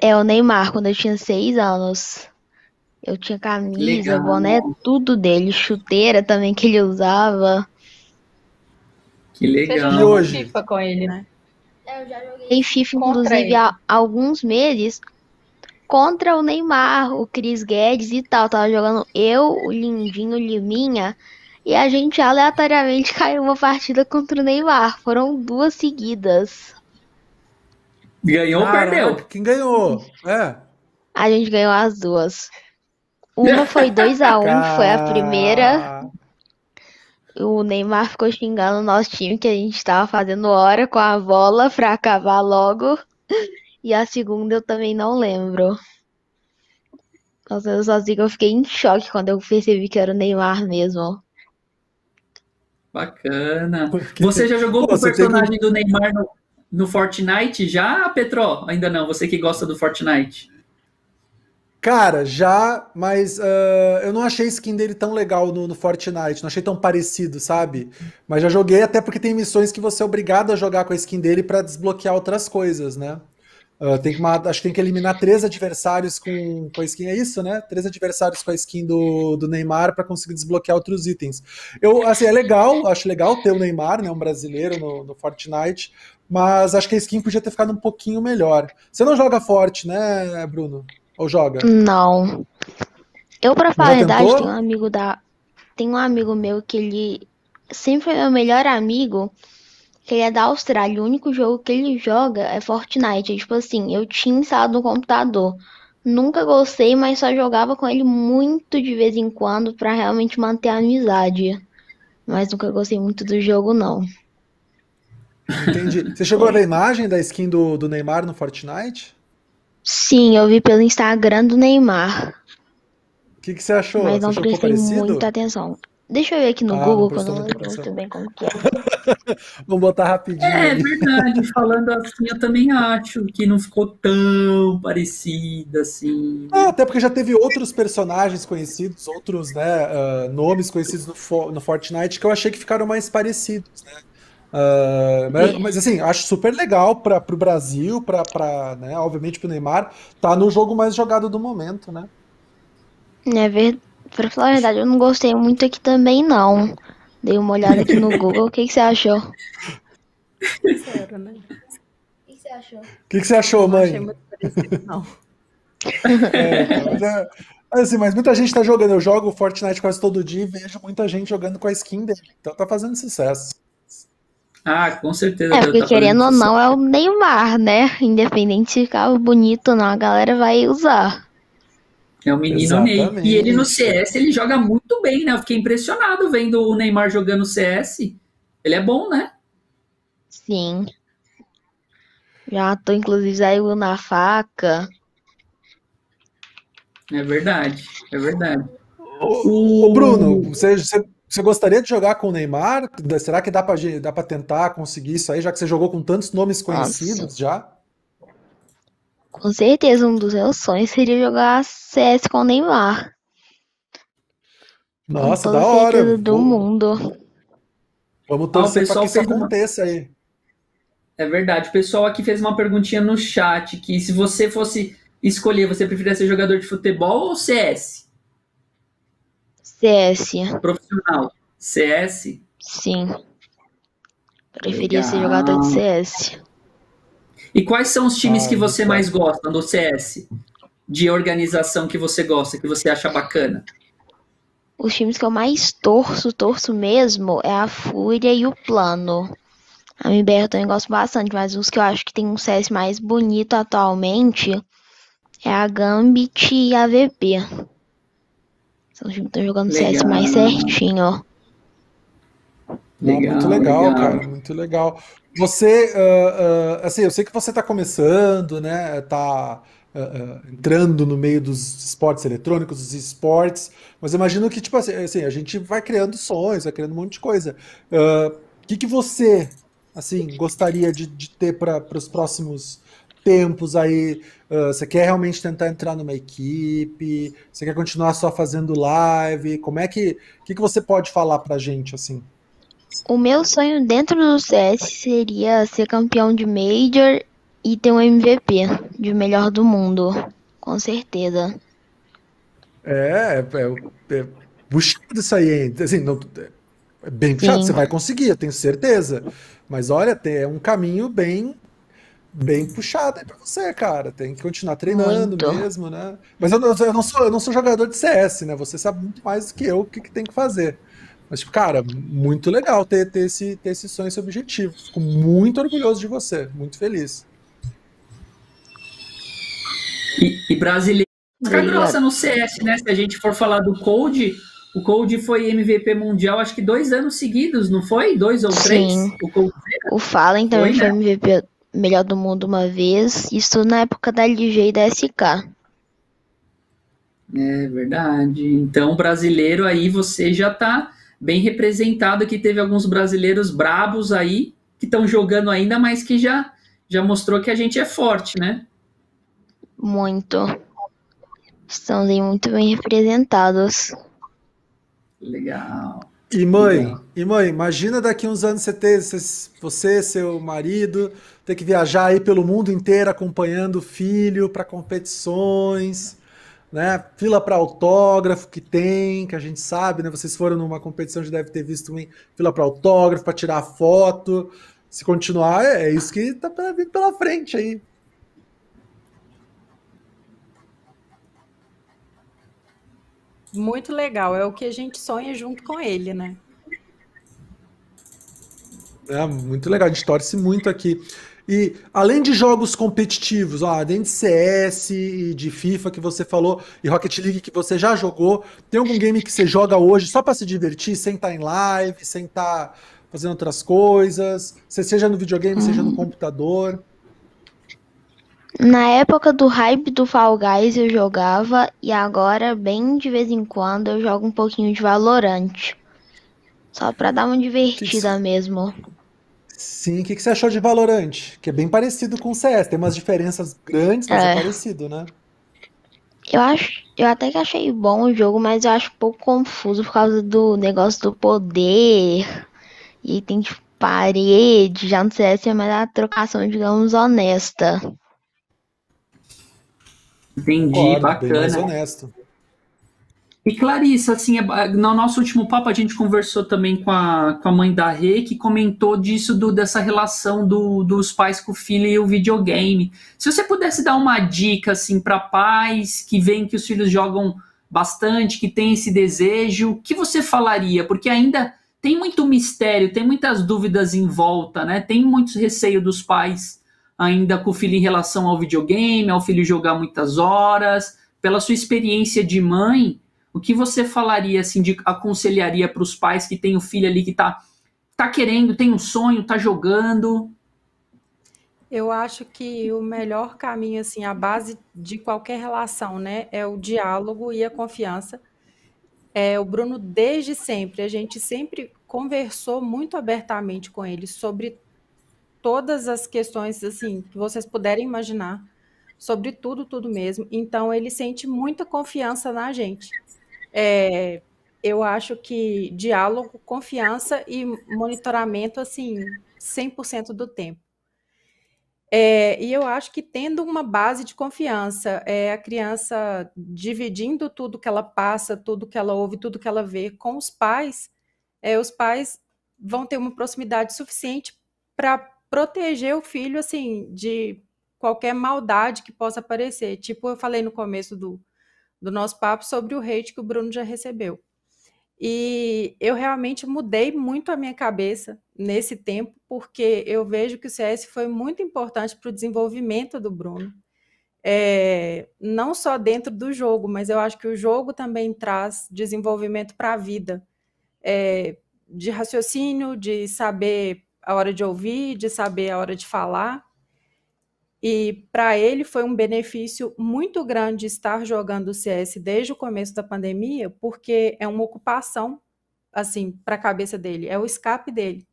é o Neymar, quando eu tinha seis anos. Eu tinha camisa, Legal. boné, tudo dele, chuteira também que ele usava. Que Você legal. E jogou hoje? FIFA com ele, né? É, eu já joguei Em FIFA, inclusive, há alguns meses, contra o Neymar, o Cris Guedes e tal. Tava jogando eu, o Lindinho, o Liminha, e a gente aleatoriamente caiu uma partida contra o Neymar. Foram duas seguidas. Ganhou ou perdeu? Quem ganhou? É. A gente ganhou as duas. Uma foi 2 a 1 foi a primeira. O Neymar ficou xingando o nosso time que a gente tava fazendo hora com a bola pra acabar logo. E a segunda eu também não lembro. Nossa, eu só que eu fiquei em choque quando eu percebi que era o Neymar mesmo. Bacana. Porque- Você já jogou Pô, com o que- personagem do Neymar no, no Fortnite já, Petro? Ainda não, você que gosta do Fortnite. Cara, já, mas ah, eu não achei a skin dele tão legal no, no Fortnite, não achei tão parecido, sabe? Mas já joguei até porque tem missões que você é obrigado a jogar com a skin dele pra desbloquear outras coisas, né? Ah, tem que, acho que tem que eliminar três adversários com, com a skin, é isso, né? Três adversários com a skin do, do Neymar pra conseguir desbloquear outros itens. Eu, assim, é legal, acho legal ter o Neymar, né? Um brasileiro no, no Fortnite, mas acho que a skin podia ter ficado um pouquinho melhor. Você não joga forte, né, Bruno? Ou joga? Não. Eu, pra falar a verdade, tenho um amigo da. Tem um amigo meu que ele sempre foi meu melhor amigo, que ele é da Austrália. O único jogo que ele joga é Fortnite. É tipo assim, eu tinha instalado no computador. Nunca gostei, mas só jogava com ele muito de vez em quando pra realmente manter a amizade. Mas nunca gostei muito do jogo, não. Entendi. Você chegou a ver a imagem da skin do, do Neymar no Fortnite? Sim, eu vi pelo Instagram do Neymar, O que, que você achou? mas Você não ficou prestei muita atenção. Deixa eu ver aqui no Ah, Google, que eu não lembro muito bem como que é. Vamos botar rapidinho É ali. verdade, falando assim, eu também acho que não ficou tão parecida assim. Ah, até porque já teve outros personagens conhecidos, outros né, ah, nomes conhecidos no, Fo- no Fortnite que eu achei que ficaram mais parecidos, né? Ah, mas, É. mas, assim, acho super legal para o Brasil, para, né, obviamente pro Neymar, tá no jogo mais jogado do momento, né? É ver... Pra falar a verdade, eu não gostei muito aqui também, não. Dei uma olhada aqui no Google. O que, que você achou? Né? O que você achou? O que, que você achou, Não achei mãe? muito parecido, não. É, mas, é- assim, mas muita gente tá jogando. Eu jogo Fortnite quase todo dia e vejo muita gente jogando com a skin dele. Então tá fazendo sucesso. Ah, com certeza. É, porque tá querendo ou não, é o Neymar, né? Independente se ficar bonito ou não, a galera vai usar. É o menino Ney. Exatamente. E ele no CS, ele joga muito bem, né? Eu fiquei impressionado vendo o Neymar jogando CS. Ele é bom, né? Sim. Já tô, inclusive, saiu na faca. É verdade, é verdade. Ô, ô, Bruno, você, você, você gostaria de jogar com o Neymar? Será que dá pra tentar conseguir isso aí, já que você jogou com tantos nomes conhecidos já? Com certeza, um dos meus sonhos seria jogar CS com o Neymar. Nossa, da hora. do Vamos- mundo. Vamos torcer pra pessoal que isso uma- aconteça aí. É verdade. O pessoal aqui fez uma perguntinha no chat que se você fosse escolher, você preferia ser jogador de futebol ou CS? CS, Profissional. CS? sim. Preferia ser Legal. jogador de CS. E quais são os times Ah, que você mais gosta do CS? De organização que você gosta, que você acha bacana? Os times que eu mais torço, torço mesmo, é a Fúria e o Plano. A MBR eu também gosto bastante, mas os que eu acho que tem um CS mais bonito atualmente é a Gambit e a VP. São os times que estão jogando CS mais Legal. certinho. Não, muito legal, cara, muito legal. Você, ah, ah, assim, eu sei que você está começando, né? Tá ah, ah, entrando no meio dos esportes eletrônicos, dos esportes, mas imagino que, tipo assim, assim, a gente vai criando sonhos, vai criando um monte de coisa. O que que você, assim, gostaria de, de ter para os próximos tempos aí? Você quer realmente tentar entrar numa equipe? Você quer continuar só fazendo live? Como é que, que que você pode falar pra gente, assim? O meu sonho dentro do CS seria ser campeão de Major e ter um MVP de melhor do mundo. Com certeza. É, é, é puxado isso aí, hein? Assim, não, é bem puxado, Sim. você vai conseguir, eu tenho certeza. Mas olha, é um caminho bem, bem puxado aí pra você, cara. Tem que continuar treinando Muito. mesmo, né? Mas eu, não- eu não sou, eu não sou jogador de CS, né? Você sabe muito mais do que eu o que, que tem que fazer. Mas, tipo, cara, muito legal ter, ter esse, ter esse sonho, esse objetivo. Fico muito orgulhoso de você, muito feliz. E, e brasileiro fica grossa no CS, né? Se a gente for falar do Cold, o Cold foi MVP mundial acho que dois anos seguidos, não foi? Dois ou três? Sim. O Cold O Fallen também Foi, foi né? MVP melhor do mundo uma vez. Isso na época da LG e da SK. É verdade. Então, brasileiro aí, você já tá bem representado aqui. Teve alguns brasileiros brabos aí que estão jogando ainda, mas que já, já mostrou que a gente é forte, né? Muito. Estamos aí muito bem representados. Legal. E mãe, Legal. e mãe, imagina daqui uns anos você ter, você, você, seu marido, ter que viajar aí pelo mundo inteiro acompanhando o filho para competições, né? Fila para autógrafo que tem, que a gente sabe, né? Vocês foram numa competição, já deve ter visto também fila para autógrafo, para tirar foto. Se continuar, é, é isso que tá pela- vindo pela frente aí. Muito legal, é o que a gente sonha junto com ele, né? É, muito legal, a gente torce muito aqui. E além de jogos competitivos, ó, além de CS e de FIFA que você falou, e Rocket League que você já jogou, tem algum game que você joga hoje só para se divertir, sem estar em live, sem estar fazendo outras coisas, se- seja no videogame, seja no computador? Na época do hype do Fall Guys eu jogava e agora, bem de vez em quando, eu jogo um pouquinho de Valorant. Só pra dar uma divertida mesmo. Sim, o que que você achou de Valorant? Que é bem parecido com o CS, tem umas diferenças grandes, mas é, É. parecido, né? Eu acho, eu até que achei bom o jogo, mas eu acho um pouco confuso por causa do negócio do poder. E tem tipo parede, já no CS é mais a trocação, digamos, honesta. Entendi, Concordo, bem mais bacana. honesto. E Clarissa, assim, é, no nosso último papo a gente conversou também com a, com a mãe da Rê, que comentou disso, do, dessa relação do, dos pais com o filho e o videogame. Se você pudesse dar uma dica, assim, para pais que veem que os filhos jogam bastante, que tem esse desejo, o que você falaria? Porque ainda tem muito mistério, tem muitas dúvidas em volta, né? Tem muito receio dos pais ainda com o filho em relação ao videogame, ao filho jogar muitas horas. Pela sua experiência de mãe, o que você falaria, assim, de aconselharia para os pais que têm o filho ali que está tá querendo, tem um sonho, está jogando? Eu acho que o melhor caminho, assim, a base de qualquer relação, né, é o diálogo e a confiança. É, o Bruno, desde sempre, a gente sempre conversou muito abertamente com ele sobre todas as questões, assim, que vocês puderem imaginar, sobre tudo, tudo mesmo. Então, ele sente muita confiança na gente. É, eu acho que diálogo, confiança e monitoramento, assim, 100% do tempo. É, e eu acho que tendo uma base de confiança, é, a criança dividindo tudo que ela passa, tudo que ela ouve, tudo que ela vê com os pais, é, os pais vão ter uma proximidade suficiente para proteger o filho assim de qualquer maldade que possa aparecer. Tipo, eu falei no começo do, do nosso papo sobre o hate que o Bruno já recebeu. E eu realmente mudei muito a minha cabeça nesse tempo, porque eu vejo que o CS foi muito importante para o desenvolvimento do Bruno. É, não só dentro do jogo, mas eu acho que o jogo também traz desenvolvimento para a vida. É, de raciocínio, de saber a hora de ouvir, de saber a hora de falar. E para ele foi um benefício muito grande estar jogando CS desde o começo da pandemia, porque é uma ocupação assim para a cabeça dele, é o escape dele.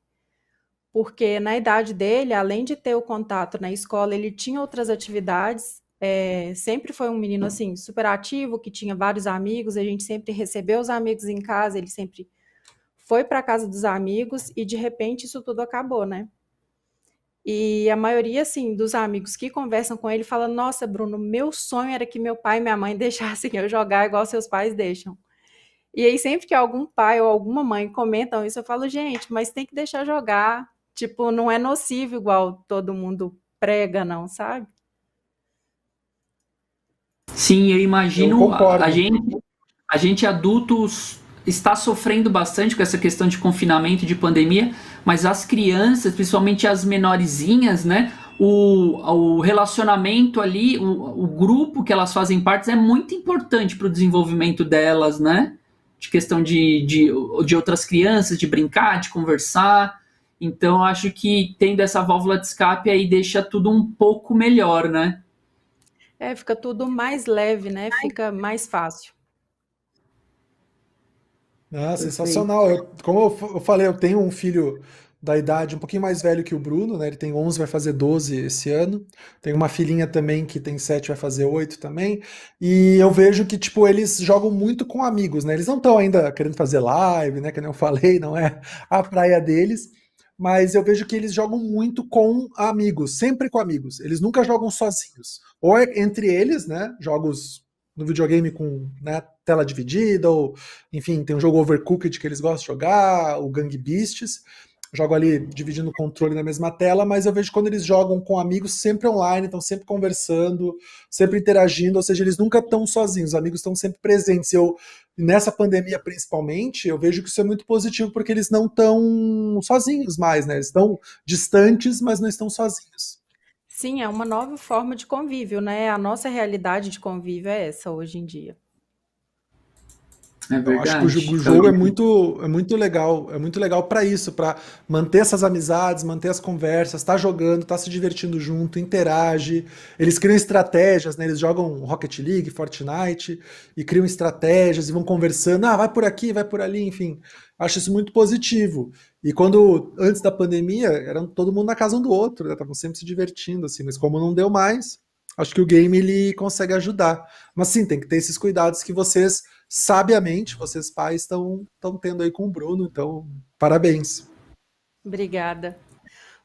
Porque na idade dele, além de ter o contato na escola, ele tinha outras atividades. É, sempre foi um menino assim super ativo, que tinha vários amigos. A gente sempre recebeu os amigos em casa. Ele sempre foi para casa dos amigos e de repente isso tudo acabou, né? E a maioria, assim, dos amigos que conversam com ele fala: Nossa, Bruno, meu sonho era que meu pai e minha mãe deixassem eu jogar igual seus pais deixam. E aí, sempre que algum pai ou alguma mãe comentam isso, eu falo: Gente, mas tem que deixar jogar. Tipo, não é nocivo igual todo mundo prega, não, sabe? Sim, eu imagino eu a, a gente, a gente adultos está sofrendo bastante com essa questão de confinamento, de pandemia, mas as crianças, principalmente as menorzinhas, né? O, o relacionamento ali, o, o grupo que elas fazem parte é muito importante para o desenvolvimento delas, né? De questão de, de, de outras crianças, de brincar, de conversar. Então, acho que tendo essa válvula de escape aí deixa tudo um pouco melhor, né? É, fica tudo mais leve, né? Fica mais fácil. Ah, sensacional. Eu, como eu, falei, eu tenho um filho da idade um pouquinho mais velho que o Bruno, né? Ele tem 11, vai fazer 12 esse ano. Tem uma filhinha também que tem 7, vai fazer 8 também. E eu vejo que, tipo, eles jogam muito com amigos, né? Eles não estão ainda querendo fazer live, né? Que nem eu falei, não é a praia deles. Mas eu vejo que eles jogam muito com amigos, sempre com amigos. Eles nunca jogam sozinhos. Ou é entre eles, né? Jogos no videogame com né, tela dividida, ou enfim, tem um jogo Overcooked que eles gostam de jogar, o Gang Beasts. Jogo ali dividindo o controle na mesma tela, mas eu vejo quando eles jogam com amigos sempre online, estão sempre conversando, sempre interagindo, ou seja, eles nunca estão sozinhos, os amigos estão sempre presentes. Eu, nessa pandemia principalmente, eu vejo que isso é muito positivo porque eles não estão sozinhos mais, né? Eles estão distantes, mas não estão sozinhos. Sim, é uma nova forma de convívio, né? A nossa realidade de convívio é essa hoje em dia. É verdade. Eu acho que o jogo é muito, é muito legal, é muito legal para isso, para manter essas amizades, manter as conversas, tá jogando, tá se divertindo junto, interage. Eles criam estratégias, né? Eles jogam Rocket League, Fortnite e criam estratégias e vão conversando, ah, vai por aqui, vai por ali, enfim. Acho isso muito positivo. E quando, antes da pandemia, era todo mundo na casa um do outro, né? Estavam sempre se divertindo, assim, mas como não deu mais, acho que o game ele consegue ajudar. Mas sim, tem que ter esses cuidados que vocês, sabiamente, vocês pais estão tendo aí com o Bruno, então, parabéns. Obrigada.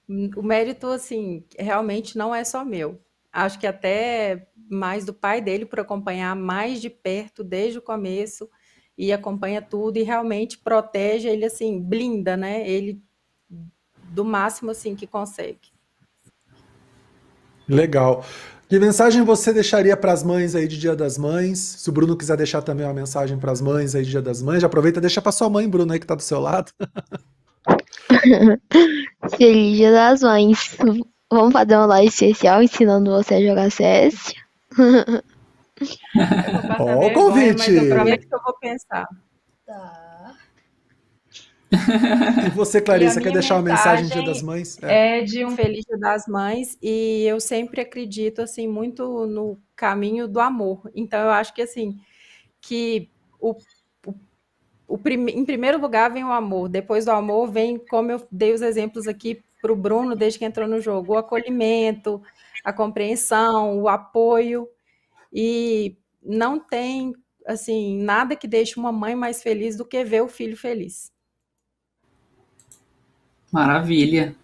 O mérito, assim, realmente não é só meu. Acho que até mais do pai dele por acompanhar mais de perto desde o começo e acompanha tudo e realmente protege ele assim, blinda, né? Ele do máximo assim que consegue. Legal. Que mensagem você deixaria para as mães aí de Dia das Mães? Se o Bruno quiser deixar também uma mensagem para as mães aí de Dia das Mães, já aproveita e deixa para sua mãe, Bruno, aí que está do seu lado. Feliz Dia das Mães. Vamos fazer uma live especial ensinando você a jogar CS? Ó, o convite! Mas eu prometo que eu vou pensar. Tá. E você, Clarissa, E quer deixar uma mensagem de Dia das Mães? É. É de um Feliz Dia das Mães e eu sempre acredito assim muito no caminho do amor. Então eu acho que assim que o, o, o prime- em primeiro lugar vem o amor, depois do amor vem, como eu dei os exemplos aqui para o Bruno desde que entrou no jogo, o acolhimento, a compreensão, o apoio e não tem assim nada que deixe uma mãe mais feliz do que ver o filho feliz. Maravilha.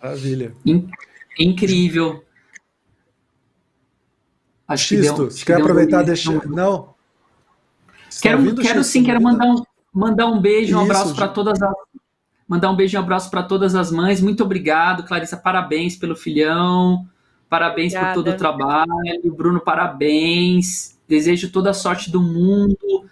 Maravilha. In- incrível. Acho que deu- Xisto, acho que quer um aproveitar e deixar. Não? Você tá Quero, ouvindo, quero Xisto? sim, quero mandar um, mandar um beijo, um Isso, abraço para todas as. Mandar um beijo e um abraço para todas as mães. Muito obrigado, Clarissa. Parabéns pelo filhão. Parabéns por todo o Obrigada. trabalho. Bruno, parabéns. Desejo toda a sorte do mundo.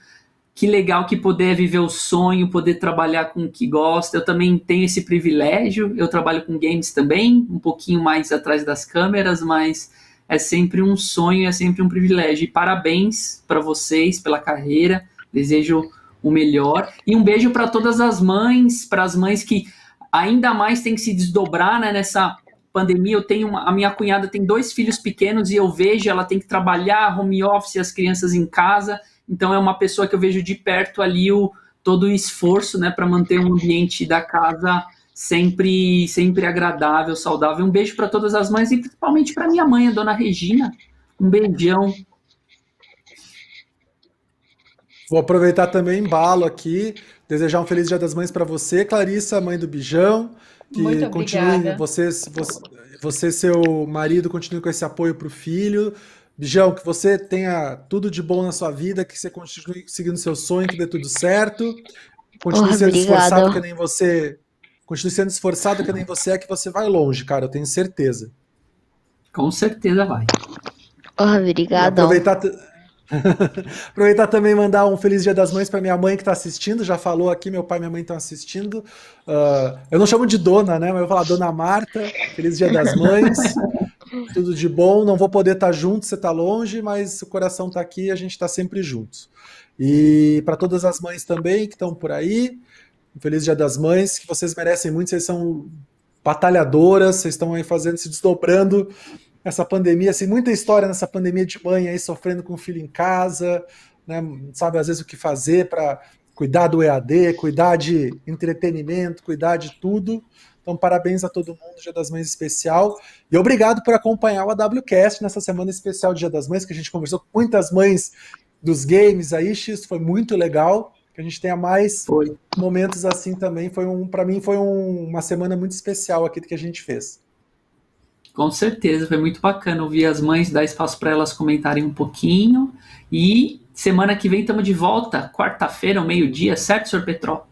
Que legal que poder viver o sonho, poder trabalhar com o que gosta. Eu também tenho esse privilégio. Eu trabalho com games também, um pouquinho mais atrás das câmeras, mas é sempre um sonho, é sempre um privilégio. E parabéns para vocês pela carreira. Desejo o melhor. E um beijo para todas as mães, para as mães que ainda mais têm que se desdobrar né, nessa pandemia. Eu tenho uma, a minha cunhada tem dois filhos pequenos e eu vejo ela tem que trabalhar home office, as crianças em casa. Então é uma pessoa que eu vejo de perto ali o todo o esforço, né, para manter um ambiente da casa sempre sempre agradável, saudável. Um beijo para todas as mães e principalmente para minha mãe, a dona Regina. Um beijão. Vou aproveitar também embalo aqui, desejar um feliz Dia das Mães para você, Clarissa, mãe do Bijão, que Muito continue, você, você, você, seu marido, continue com esse apoio para o filho. Bijão, que você tenha tudo de bom na sua vida, que você continue seguindo seu sonho, que dê tudo certo. Continue Oh, sendo obrigada. esforçado que nem você. Continue sendo esforçado que nem você é, que você vai longe, cara, eu tenho certeza. Com certeza vai. E obrigadão. aproveitar, t- aproveitar também e mandar um feliz Dia das Mães para minha mãe que está assistindo. Já falou aqui, meu pai e minha mãe estão assistindo. Ah, eu não chamo de dona, né? Mas eu vou falar Dona Marta. Feliz Dia das Mães. Tudo de bom. Não vou poder estar junto, você está longe, mas o coração está aqui a gente está sempre juntos. E para todas as mães também que estão por aí, um feliz Dia das Mães, que vocês merecem muito, vocês são batalhadoras, vocês estão aí fazendo, se desdobrando essa pandemia, assim, muita história nessa pandemia de mãe aí sofrendo com o filho em casa, né? Sabe às vezes o que fazer para cuidar do EAD, cuidar de entretenimento, cuidar de tudo. Então, parabéns a todo mundo, Dia das Mães especial. E obrigado por acompanhar o AWCast nessa semana especial Dia das Mães, que a gente conversou com muitas mães dos games aí, X, foi muito legal. Que a gente tenha mais Foi. momentos assim também. Foi um, para mim, foi um- uma semana muito especial aqui que a gente fez. Com certeza, foi muito bacana ouvir as mães, dar espaço para elas comentarem um pouquinho. E semana que vem estamos de volta, quarta-feira, ao meio-dia, certo, senhor Petró?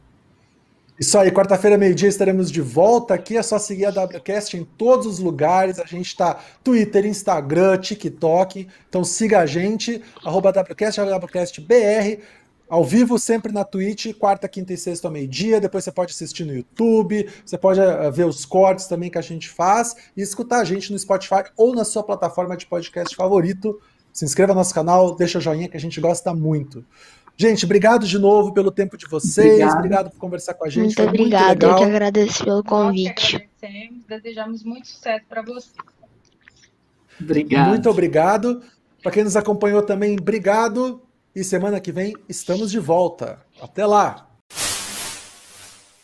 Isso aí, quarta-feira, meio-dia, estaremos de volta aqui. É só seguir a WCast em todos os lugares. A gente está Twitter, Instagram, TikTok. Então siga a gente, arroba WCast, WCastBR. Ao vivo, sempre na Twitch, quarta, quinta e sexta ao meio-dia. Depois você pode assistir no YouTube, você pode eh, ver os cortes também que a gente faz e escutar a gente no Spotify ou na sua plataforma de podcast favorito. Se inscreva no nosso canal, deixa o joinha que a gente gosta muito. Gente, obrigado de novo pelo tempo de vocês. Obrigado. Obrigado por conversar com a gente. Muito Foi muito eu que agradeço pelo Nós que convite. agradecemos, desejamos muito sucesso para você. Obrigado. Muito obrigado. Para quem nos acompanhou também, obrigado. E semana que vem estamos de volta. Até lá.